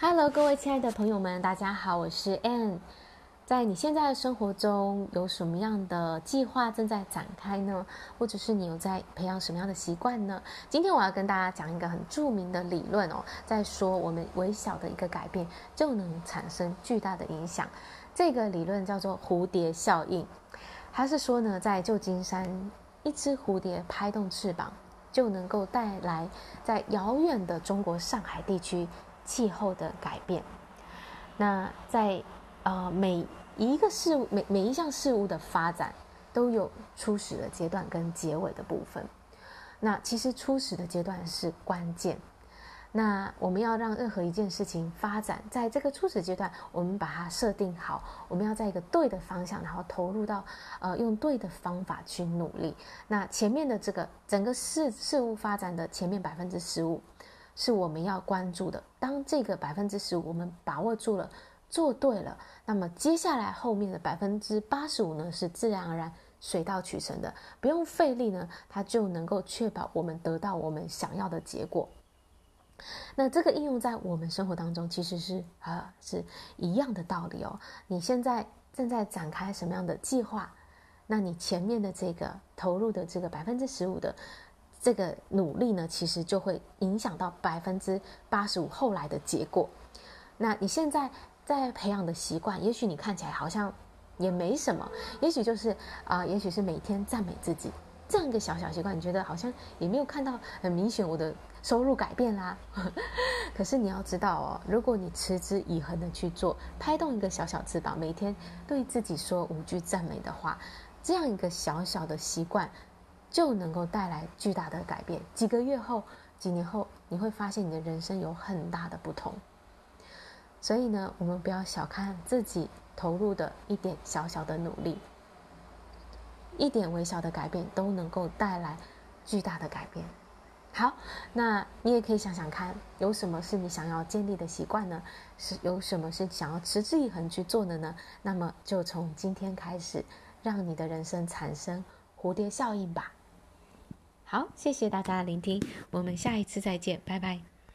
Hello，各位亲爱的朋友们，大家好，我是 Ann。在你现在的生活中有什么样的计划正在展开呢？或者是你有在培养什么样的习惯呢？今天我要跟大家讲一个很著名的理论哦，在说我们微小的一个改变就能产生巨大的影响。这个理论叫做蝴蝶效应。它是说呢，在旧金山，一只蝴蝶拍动翅膀就能够带来在遥远的中国上海地区。气候的改变，那在呃每一个事物每每一项事物的发展都有初始的阶段跟结尾的部分。那其实初始的阶段是关键。那我们要让任何一件事情发展，在这个初始阶段，我们把它设定好，我们要在一个对的方向，然后投入到呃用对的方法去努力。那前面的这个整个事事物发展的前面百分之十五。是我们要关注的。当这个百分之十五我们把握住了，做对了，那么接下来后面的百分之八十五呢，是自然而然水到渠成的，不用费力呢，它就能够确保我们得到我们想要的结果。那这个应用在我们生活当中，其实是啊是一样的道理哦。你现在正在展开什么样的计划？那你前面的这个投入的这个百分之十五的。这个努力呢，其实就会影响到百分之八十五后来的结果。那你现在在培养的习惯，也许你看起来好像也没什么，也许就是啊、也许是每天赞美自己这样一个小小习惯，你觉得好像也没有看到很明显我的收入改变啦。可是你要知道哦，如果你持之以恒的去做，拍动一个小小翅膀，每天对自己说五句赞美的话，这样一个小小的习惯。就能够带来巨大的改变。几个月后、几年后，你会发现你的人生有很大的不同。所以呢，我们不要小看自己投入的一点小小的努力，一点微小的改变都能够带来巨大的改变。好，那你也可以想想看，有什么是你想要建立的习惯呢？是有什么是想要持之以恒去做的呢？那么就从今天开始，让你的人生产生蝴蝶效应吧。好，谢谢大家的聆听，我们下一次再见，拜拜。